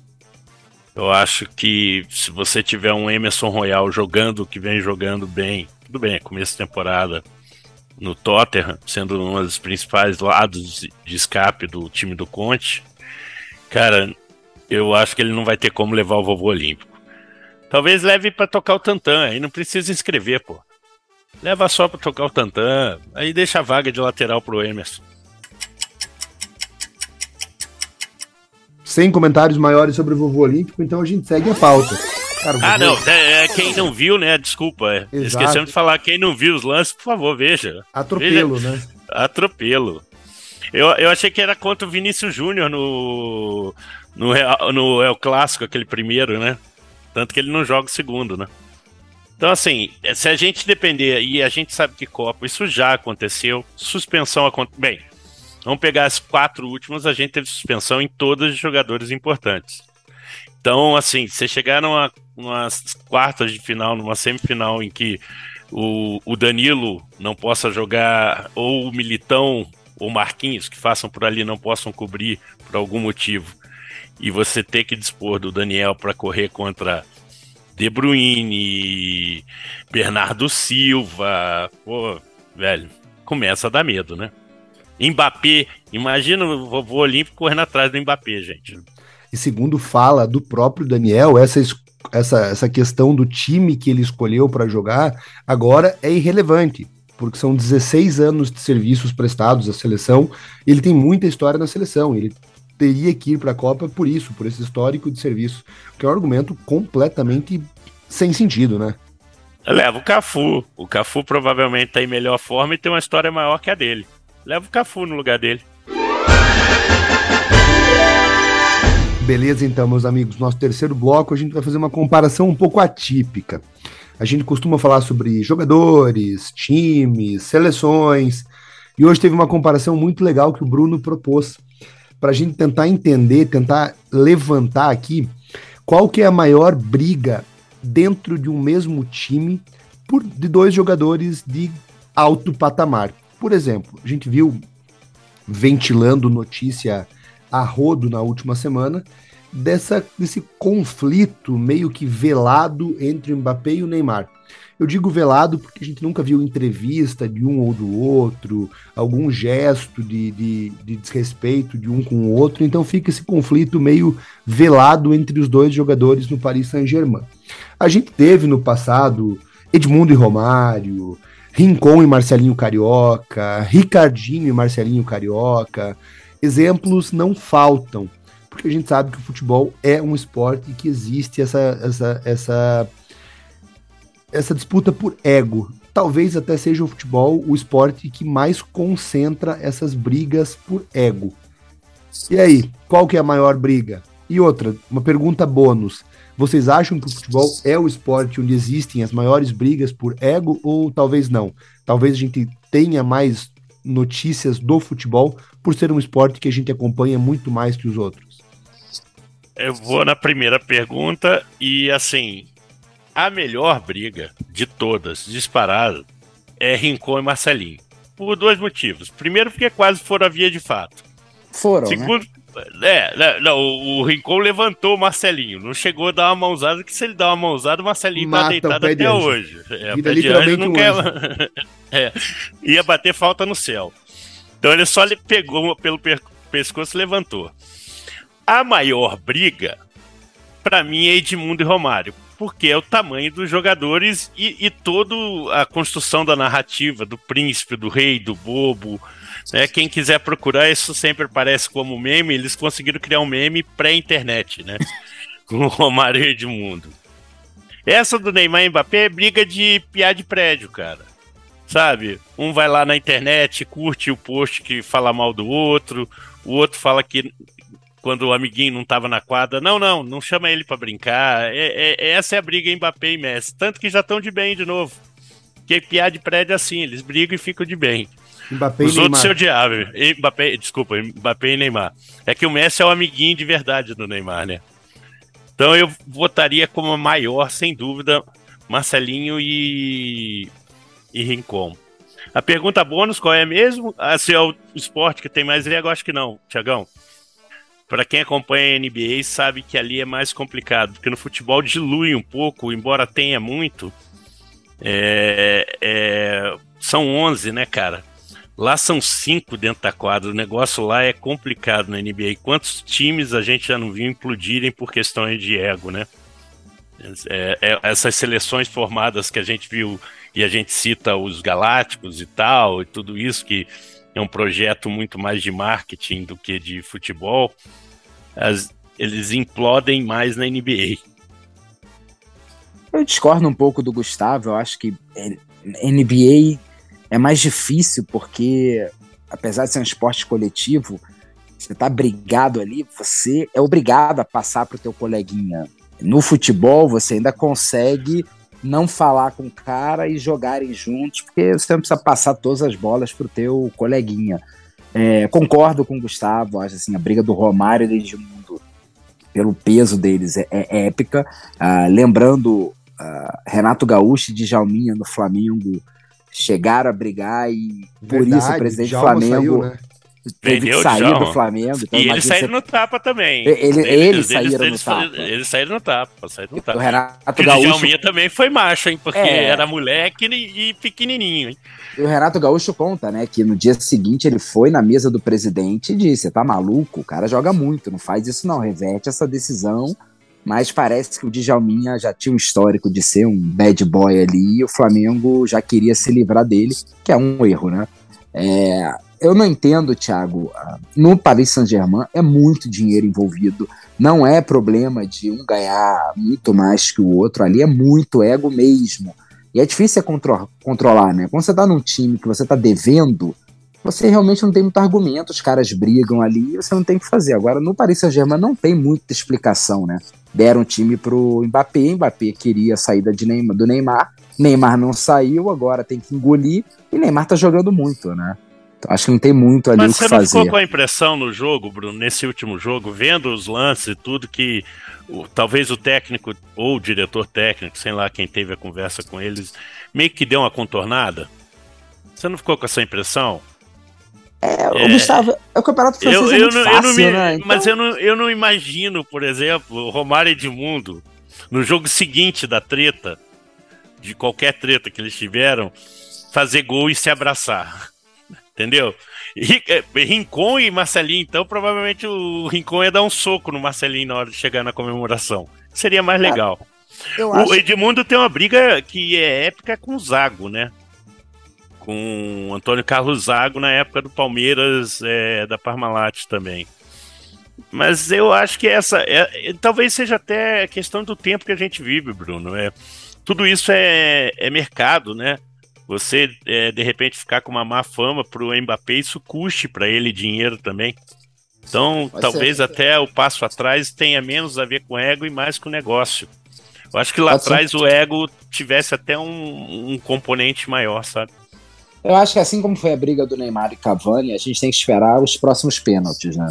Eu acho que se você tiver um Emerson Royal jogando que vem jogando bem, tudo bem, é começo de temporada no Tottenham, sendo um dos principais lados de escape do time do Conte, cara, eu acho que ele não vai ter como levar o vovô olímpico. Talvez leve para tocar o tantã, aí não precisa inscrever, pô. Leva só para tocar o tantã, aí deixa a vaga de lateral pro Emerson. sem comentários maiores sobre o vovô olímpico, então a gente segue a pauta. Cara, ah, não, é, é, quem não viu, né? Desculpa. É. Esquecemos de falar, quem não viu os lances, por favor, veja. Atropelo, veja. né? Atropelo. Eu, eu achei que era contra o Vinícius Júnior no, no, no El Clássico, aquele primeiro, né? Tanto que ele não joga o segundo, né? Então, assim, se a gente depender, e a gente sabe que Copa, isso já aconteceu, suspensão aconteceu. Bem, Vamos pegar as quatro últimas, a gente teve suspensão em todos os jogadores importantes. Então, assim, você chegar numa, numa quartas de final, numa semifinal em que o, o Danilo não possa jogar, ou o Militão ou Marquinhos, que façam por ali, não possam cobrir por algum motivo, e você ter que dispor do Daniel para correr contra De Bruyne, Bernardo Silva, pô, velho, começa a dar medo, né? Mbappé Imagina o vovô olímpico correndo atrás do Mbappé, gente. E segundo fala do próprio Daniel, essa, essa, essa questão do time que ele escolheu para jogar agora é irrelevante, porque são 16 anos de serviços prestados à seleção. Ele tem muita história na seleção. Ele teria que ir para a Copa por isso, por esse histórico de serviço, que é um argumento completamente sem sentido, né? Leva o Cafu. O Cafu provavelmente está em melhor forma e tem uma história maior que a dele. Leva o Cafu no lugar dele. Beleza, então, meus amigos. Nosso terceiro bloco, a gente vai fazer uma comparação um pouco atípica. A gente costuma falar sobre jogadores, times, seleções. E hoje teve uma comparação muito legal que o Bruno propôs para a gente tentar entender, tentar levantar aqui qual que é a maior briga dentro de um mesmo time por, de dois jogadores de alto patamar. Por exemplo, a gente viu ventilando notícia a rodo na última semana dessa, desse conflito meio que velado entre o Mbappé e o Neymar. Eu digo velado porque a gente nunca viu entrevista de um ou do outro, algum gesto de, de, de, desrespeito de um com o outro, então fica esse conflito meio velado entre os dois jogadores no Paris Saint-Germain. A gente teve no passado Edmundo e Romário, Rincon e Marcelinho Carioca, Ricardinho e Marcelinho Carioca, exemplos não faltam, porque a gente sabe que o futebol é um esporte e que existe essa, essa, essa, essa disputa por ego. Talvez até seja o futebol o esporte que mais concentra essas brigas por ego. E aí, qual que é a maior briga? E outra, uma pergunta bônus. Vocês acham que o futebol é o esporte onde existem as maiores brigas por ego ou talvez não? Talvez a gente tenha mais notícias do futebol por ser um esporte que a gente acompanha muito mais que os outros? Eu vou na primeira pergunta e assim, a melhor briga de todas, disparado, é Rincon e Marcelinho. Por dois motivos. Primeiro, porque quase foram a via de fato. Foram. Né? Segundo, né? é, não, o Rincon levantou o Marcelinho. Não chegou a dar uma mãozada, que se ele dá uma mãozada, o Marcelinho Mata tá deitado até anjo. hoje. É, Vida pé de anjo não um quer. é, ia bater falta no céu. Então ele só pegou pelo pescoço e levantou. A maior briga, para mim, é Edmundo e Romário, porque é o tamanho dos jogadores e, e toda a construção da narrativa do príncipe, do rei, do bobo. Né? Quem quiser procurar, isso sempre aparece como meme. Eles conseguiram criar um meme pré-internet, né? Com o Romário e Edmundo. Essa do Neymar e Mbappé é briga de piar de prédio, cara sabe? Um vai lá na internet, curte o post que fala mal do outro, o outro fala que quando o amiguinho não tava na quadra, não, não, não chama ele para brincar. É, é, essa é a briga Mbappé e Messi. Tanto que já estão de bem de novo. Que piada de prédio é assim, eles brigam e ficam de bem. Mbappé Os e outros se odiavam. Mbappé, desculpa, Mbappé e Neymar. É que o Messi é o amiguinho de verdade do Neymar, né? Então eu votaria como maior, sem dúvida, Marcelinho e e Rincon. A pergunta bônus qual é mesmo? Ah, se é o esporte que tem mais ego, acho que não, Tiagão. Para quem acompanha a NBA sabe que ali é mais complicado, porque no futebol dilui um pouco, embora tenha muito. É, é, são 11, né, cara? Lá são cinco dentro da quadra. O negócio lá é complicado na NBA. Quantos times a gente já não viu implodirem por questões de ego, né? É, é, essas seleções formadas que a gente viu e a gente cita os Galácticos e tal, e tudo isso que é um projeto muito mais de marketing do que de futebol, as, eles implodem mais na NBA. Eu discordo um pouco do Gustavo, eu acho que NBA é mais difícil porque, apesar de ser um esporte coletivo, você tá brigado ali, você é obrigado a passar pro teu coleguinha. No futebol, você ainda consegue não falar com o cara e jogarem juntos, porque você não precisa passar todas as bolas pro teu coleguinha. É, concordo com o Gustavo, acho assim, a briga do Romário e do Edmundo, pelo peso deles, é, é épica. Ah, lembrando ah, Renato Gaúcho e Djalminha no Flamengo chegaram a brigar e Verdade, por isso o presidente do Flamengo. Saiu, né? Teve Vendeu que o sair Djalma. do Flamengo. então E eles saíram no tapa também. Ele- eles saíram no eles, tapa. Eles saíram no tapa. Saíram no O tapa. Renato Porque o Gaúcho, Djalminha também foi macho, hein? Porque É. era moleque e pequenininho, hein? o Renato Gaúcho conta, né, que no dia seguinte ele foi na mesa do presidente e disse: "Você tá maluco? O cara joga muito, não faz isso não, reverte essa decisão". Mas parece que o Djalminha já tinha um histórico de ser um bad boy ali e o Flamengo já queria se livrar dele, que é um erro, né? É, eu não entendo, Thiago. ah, No Paris Saint-Germain é muito dinheiro envolvido. Não é problema de um ganhar muito mais que o outro. Ali é muito ego mesmo. E é difícil contro- controlar, né? Quando você tá num time que você tá devendo, você realmente não tem muito argumento. Os caras brigam ali e você não tem o que fazer. Agora, no Paris Saint-Germain não tem muita explicação, né? Deram o time pro Mbappé. Mbappé queria a saída de Neymar, do Neymar. Neymar não saiu, agora tem que engolir. E Neymar tá jogando muito, né? Acho que não tem muito ali Mas o que você não fazer. ficou com a impressão no jogo, Bruno, nesse último jogo, vendo os lances e tudo, que o- talvez o técnico ou o diretor técnico, sei lá quem teve a conversa com eles, meio que deu uma contornada? Você não ficou com essa impressão? É, o É. Gustavo, é o campeonato francês Eu, é eu muito não, eu fácil, não me, né? Então, Mas eu não, eu não imagino, por exemplo, o Romário Edmundo, no jogo seguinte da treta, de qualquer treta que eles tiveram, fazer gol e se abraçar. Entendeu? É, Rincon e Marcelinho, então provavelmente o Rincon ia dar um soco no Marcelinho na hora de chegar na comemoração. Seria mais legal. O Edmundo tem uma briga que é épica com o Zago, né? Com o Antônio Carlos Zago na época do Palmeiras, é, da Parmalat também. Mas eu acho que essa. é- é- talvez seja até questão do tempo que a gente vive, Bruno. É, tudo isso é, é mercado, né? Você, é, de repente, ficar com uma má fama pro Mbappé, isso custe para ele dinheiro também. Então, Pode talvez até o passo atrás tenha menos a ver com ego e mais com negócio. Eu acho que lá ser. atrás o ego tivesse até um, um componente maior, sabe? Eu acho que assim como foi a briga do Neymar e Cavani, a gente tem que esperar os próximos pênaltis, né?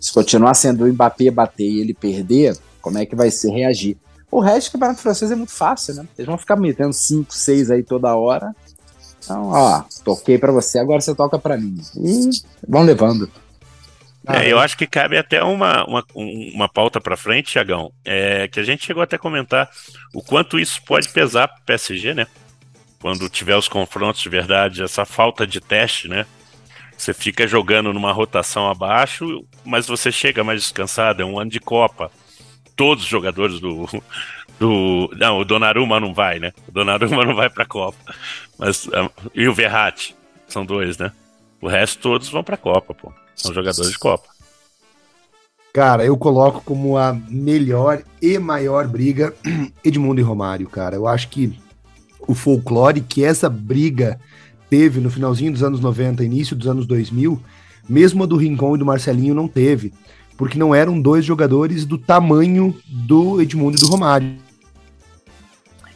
Se continuar sendo o Mbappé bater e ele perder, como é que vai se reagir? O resto do campeonato francês é muito fácil, né? Eles vão ficar metendo 5, 6 aí toda hora. Então, ó, toquei pra você, agora você toca pra mim. E vão levando. Ah, É, eu acho que cabe até uma, uma, um- uma pauta para frente, Tiagão, é, que a gente chegou até a comentar o quanto isso pode pesar para o PSG, né? Quando tiver os confrontos de verdade, essa falta de teste, né? Você fica jogando numa rotação abaixo, mas você chega mais descansado, é um ano de Copa. Todos os jogadores do. Do não, o Donnarumma não vai, né? O Donnarumma não vai para a Copa. Mas, ah, e o Verratti, são dois, né? O resto todos vão para a Copa, pô. São jogadores de Copa. Cara, eu coloco como a melhor e maior briga Edmundo e Romário, cara. Eu acho que o folclore que essa briga teve no finalzinho dos anos 90, início dos anos 2000, mesmo a do Rincon e do Marcelinho não teve, porque não eram dois jogadores do tamanho do Edmundo e do Romário.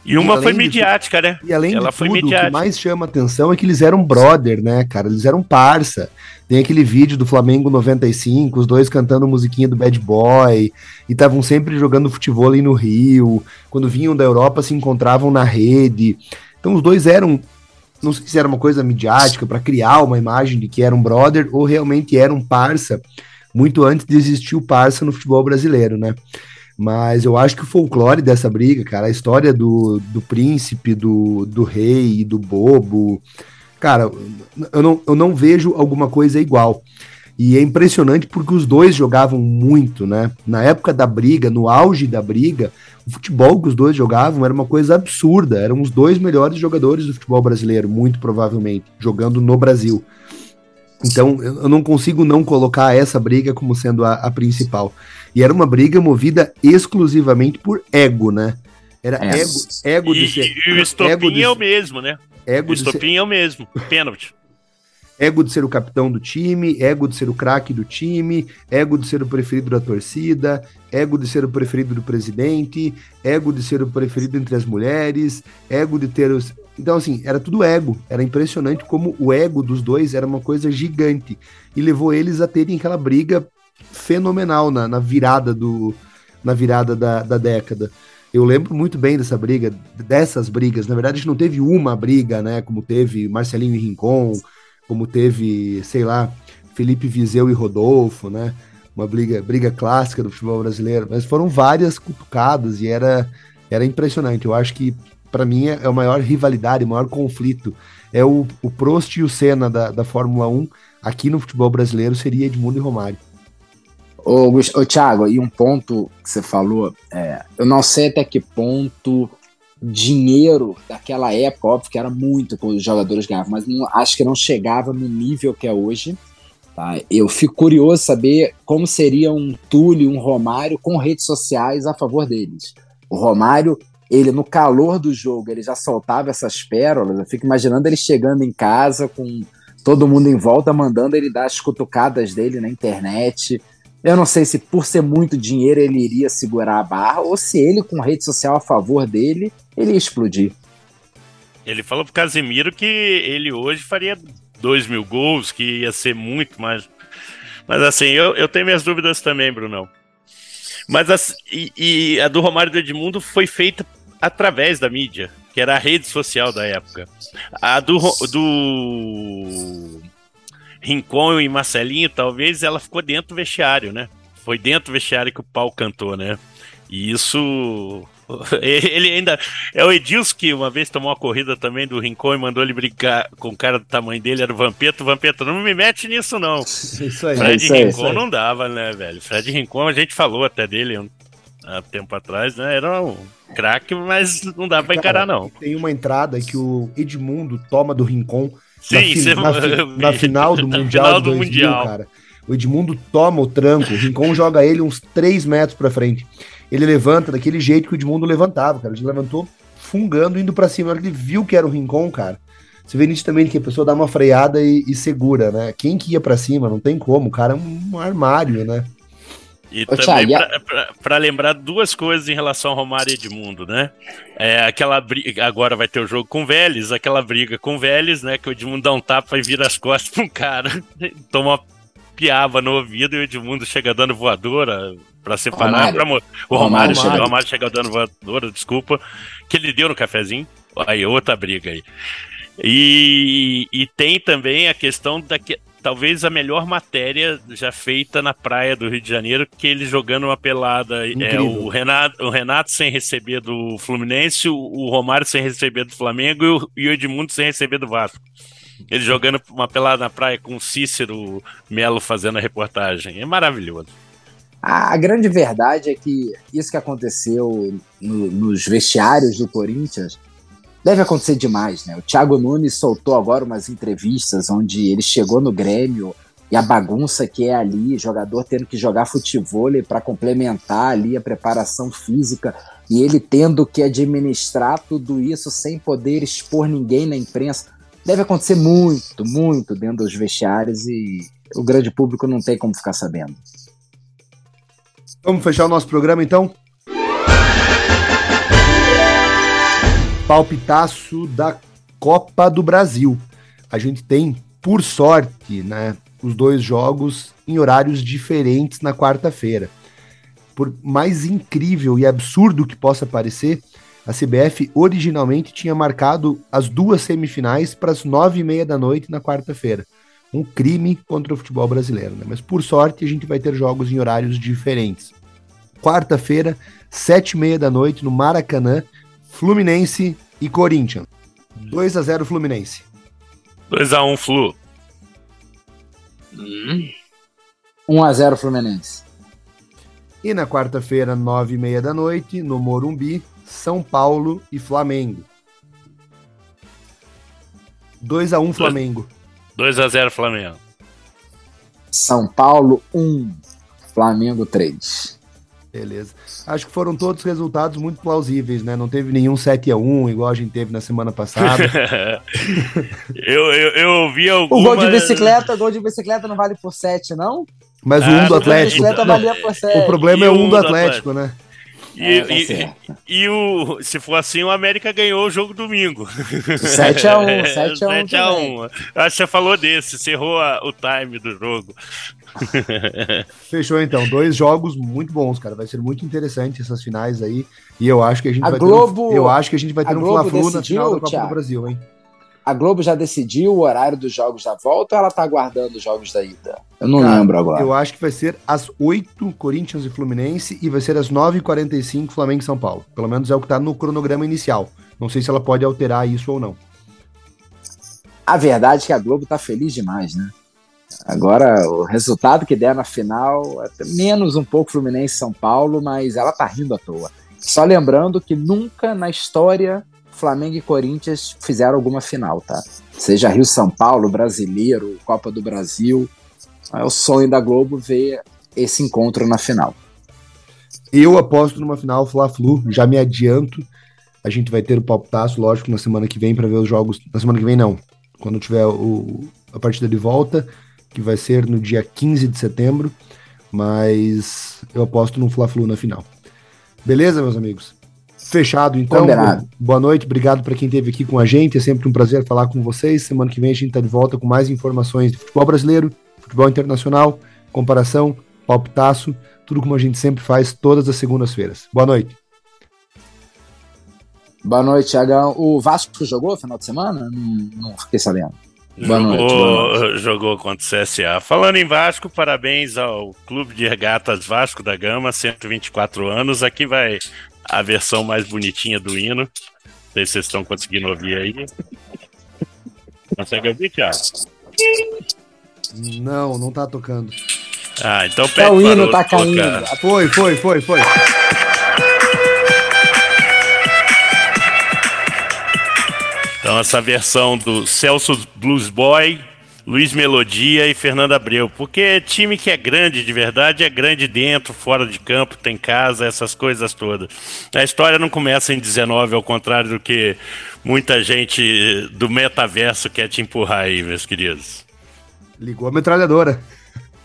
E uma além foi disso- midiática, né? E além Ela de tudo, o que mais chama atenção é que eles eram brother, né, cara? Eles eram parça. Tem aquele vídeo do Flamengo 95, os dois cantando musiquinha do Bad Boy, e estavam sempre jogando futebol aí no Rio. Quando vinham da Europa, se encontravam na rede. Então os dois eram, não sei se era uma coisa midiática para criar uma imagem de que eram brother ou realmente eram parça, muito antes de existir o parça no futebol brasileiro, né? Mas eu acho que o folclore dessa briga, cara, a história do, do príncipe, do, do rei, do bobo, cara, eu não, eu não vejo alguma coisa igual. E é impressionante porque os dois jogavam muito, né? Na época da briga, no auge da briga, o futebol que os dois jogavam era uma coisa absurda. Eram os dois melhores jogadores do futebol brasileiro, muito provavelmente, jogando no Brasil. Então, eu não consigo não colocar essa briga como sendo a, a principal. E era uma briga movida exclusivamente por ego, né? Era É. ego, ego de E, ser. e o ego estopim de, é o mesmo, né? O ego, de ser, estopim é o mesmo. Pênalti. Ego de ser o capitão do time, ego de ser o craque do time, ego de ser o preferido da torcida, ego de ser o preferido do presidente, ego de ser o preferido entre as mulheres, ego de ter os. Então, assim, era tudo ego. Era impressionante como o ego dos dois era uma coisa gigante. E levou eles a terem aquela briga fenomenal na, na virada do. na virada da, da década. Eu lembro muito bem dessa briga, dessas brigas. Na verdade, a gente não teve uma briga, né? Como teve Marcelinho e Rincon, como teve, sei lá, Felipe Viseu e Rodolfo, né? Uma briga, briga clássica do futebol brasileiro, mas foram várias cutucadas e era, era impressionante. Eu acho que, para mim, é a maior rivalidade, o maior conflito. É o, o Prost e o Senna da, da Fórmula 1 aqui no futebol brasileiro seria Edmundo e Romário. Ô, Thiago, e um ponto que você falou, é, eu não sei até que ponto dinheiro daquela época, óbvio que era muito que os jogadores ganhavam, mas não, acho que não chegava no nível que é hoje. Tá? Eu fico curioso saber como seria um Túlio, um Romário com redes sociais a favor deles. O Romário, ele no calor do jogo, ele já soltava essas pérolas. Eu fico imaginando ele chegando em casa com todo mundo em volta mandando ele dar as cutucadas dele na internet. Eu não sei se por ser muito dinheiro ele iria segurar a barra ou se ele, com rede social a favor dele, ele ia explodir. Ele falou pro Casemiro que ele hoje faria 2 mil gols, que ia ser muito mais. Mas assim, eu, eu tenho minhas dúvidas também, Brunão. Mas assim, e, e a do Romário do Edmundo foi feita através da mídia, que era a rede social da época. A do, do Rincon e Marcelinho, talvez, ela ficou dentro do vestiário, né? Foi dentro do vestiário que o pau cantou, né? E isso. Ele ainda. É o Edilson que uma vez tomou uma corrida também do Rincon e mandou ele brincar com o cara do tamanho dele, era o Vampeta. O Vampeta, não me mete nisso, não. Isso aí. Fred isso Rincon aí, não dava, né, velho? Fred Rincon, a gente falou até dele há tempo atrás, né? Era um craque, mas não dá pra encarar, não. Tem uma entrada que o Edmundo toma do Rincon Sim, na, fi, na, na, final do Mundial final do 2000, mundial. cara. O Edmundo toma o tranco, o Rincon joga ele uns 3 metros pra frente. Ele levanta daquele jeito que o Edmundo levantava, cara. Ele levantou fungando, indo para cima. Na hora que ele viu que era o Rincon, cara, você vê nitidamente que a pessoa dá uma freada e, e segura, né? Quem que ia para cima? Não tem como. O cara é um armário, né? E Ô, também para lembrar duas coisas em relação ao Romário e Edmundo, né? É, aquela briga, agora vai ter o jogo com o Vélez, aquela briga com o Vélez, né? Que o Edmundo dá um tapa e vira as costas um cara, toma uma piaba no ouvido e o Edmundo chega dando voadora para separar. Pra, o Romário, Romário, o Romário chega dando voadora, desculpa, que ele deu no cafezinho. Aí, outra briga aí. E, e tem também a questão da que, talvez a melhor matéria já feita na praia do Rio de Janeiro, que ele jogando uma pelada. É, o, Renato, o Renato sem receber do Fluminense, o, o Romário sem receber do Flamengo e o, e o Edmundo sem receber do Vasco. Ele jogando uma pelada na praia com o Cícero Melo fazendo a reportagem. É maravilhoso. A, grande verdade é que isso que aconteceu no, nos vestiários do Corinthians deve acontecer demais, né? O Thiago Nunes soltou agora umas entrevistas onde ele chegou no Grêmio e a bagunça que é ali, jogador tendo que jogar futebol para complementar ali a preparação física e ele tendo que administrar tudo isso sem poder expor ninguém na imprensa. Deve acontecer muito, muito dentro dos vestiários e o grande público não tem como ficar sabendo. Vamos fechar o nosso programa então? palpitaço da Copa do Brasil. A gente tem, por sorte, né, os dois jogos em horários diferentes na quarta-feira. Por mais incrível e absurdo que possa parecer, a CBF originalmente tinha marcado as duas semifinais para as nove e meia da noite na quarta-feira. Um crime contra o futebol brasileiro, né? Mas por sorte a gente vai ter jogos em horários diferentes. Quarta-feira, sete e meia da noite no Maracanã, Fluminense e Corinthians. 2 a 0 Fluminense. 2 a 1 Flu. Hum. 1 a 0 Fluminense. E na quarta-feira, 9 e meia da noite, no Morumbi, São Paulo e Flamengo. 2 a 1 Flamengo. 2 a 0 Flamengo. São Paulo 1, Flamengo 3. Beleza. Acho que foram todos resultados muito plausíveis, né? Não teve nenhum 7 a 1 igual a gente teve na semana passada. eu, eu, eu ouvi alguma... O gol de bicicleta, o gol de bicicleta não vale por 7, não? Mas ah, o 1 do Atlético. Valia por 7. O problema e é o 1 do Atlético, né? E, é, tá e, e, o, se for assim, o América ganhou o jogo domingo. 7x1, 7x1. 7x1. Acho que você falou desse, você errou a, o time do jogo. Fechou então. Dois jogos muito bons, cara. Vai ser muito interessante essas finais aí. E eu acho que a gente a vai Globo, ter um, eu acho que a gente vai ter um Fla-Flu na final da Copa Thiago. do Brasil, hein? A Globo já decidiu o horário dos jogos da volta ou ela tá aguardando os jogos da ida? Eu não Cara, lembro agora. Eu acho que vai ser às 8 Corinthians e Fluminense e vai ser às 9h45 Flamengo e São Paulo. Pelo menos é o que tá no cronograma inicial. Não sei se ela pode alterar isso ou não. A verdade é que a Globo tá feliz demais, né? Agora, o resultado que der na final, é menos um pouco Fluminense e São Paulo, mas ela tá rindo à toa. Só lembrando que nunca na história Flamengo e Corinthians fizeram alguma final, tá? Seja Rio São Paulo, Brasileiro, Copa do Brasil. É o sonho da Globo ver esse encontro na final. Eu aposto numa final Fla-Flu, já me adianto. A gente vai ter o palpitaço, lógico, na semana que vem para ver os jogos. Na semana que vem, não. Quando tiver o, a partida de volta, que vai ser no dia 15 de setembro. Mas eu aposto no Fla-Flu na final. Beleza, meus amigos? Fechado, então. Combinado. Boa noite, obrigado para quem esteve aqui com a gente. É sempre um prazer falar com vocês. Semana que vem a gente está de volta com mais informações de futebol brasileiro, futebol internacional, comparação, palpitaço, tudo como a gente sempre faz todas as segundas-feiras. Boa noite. Boa noite, Thiagão. O Vasco jogou no final de semana? Não, não fiquei sabendo. Boa jogou, noite, boa noite. jogou contra o CSA. Falando em Vasco, parabéns ao Clube de Regatas Vasco da Gama, 124 anos. Aqui vai a versão mais bonitinha do hino. Não sei se vocês estão conseguindo ouvir aí. Consegue ouvir, Thiago? Não, não tá tocando. Ah, então pede é, o hino tá caindo. Foi, foi, foi, foi. Então essa versão do Celso Blues Boy Luiz Melodia e Fernando Abreu. Porque time que é grande de verdade é grande dentro, fora de campo, tem casa, essas coisas todas. A história não começa em 19, ao contrário do que muita gente do metaverso quer te empurrar aí, meus queridos. Ligou a metralhadora.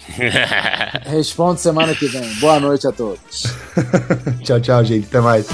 Responde semana que vem. Boa noite a todos. tchau, tchau, gente. Até mais.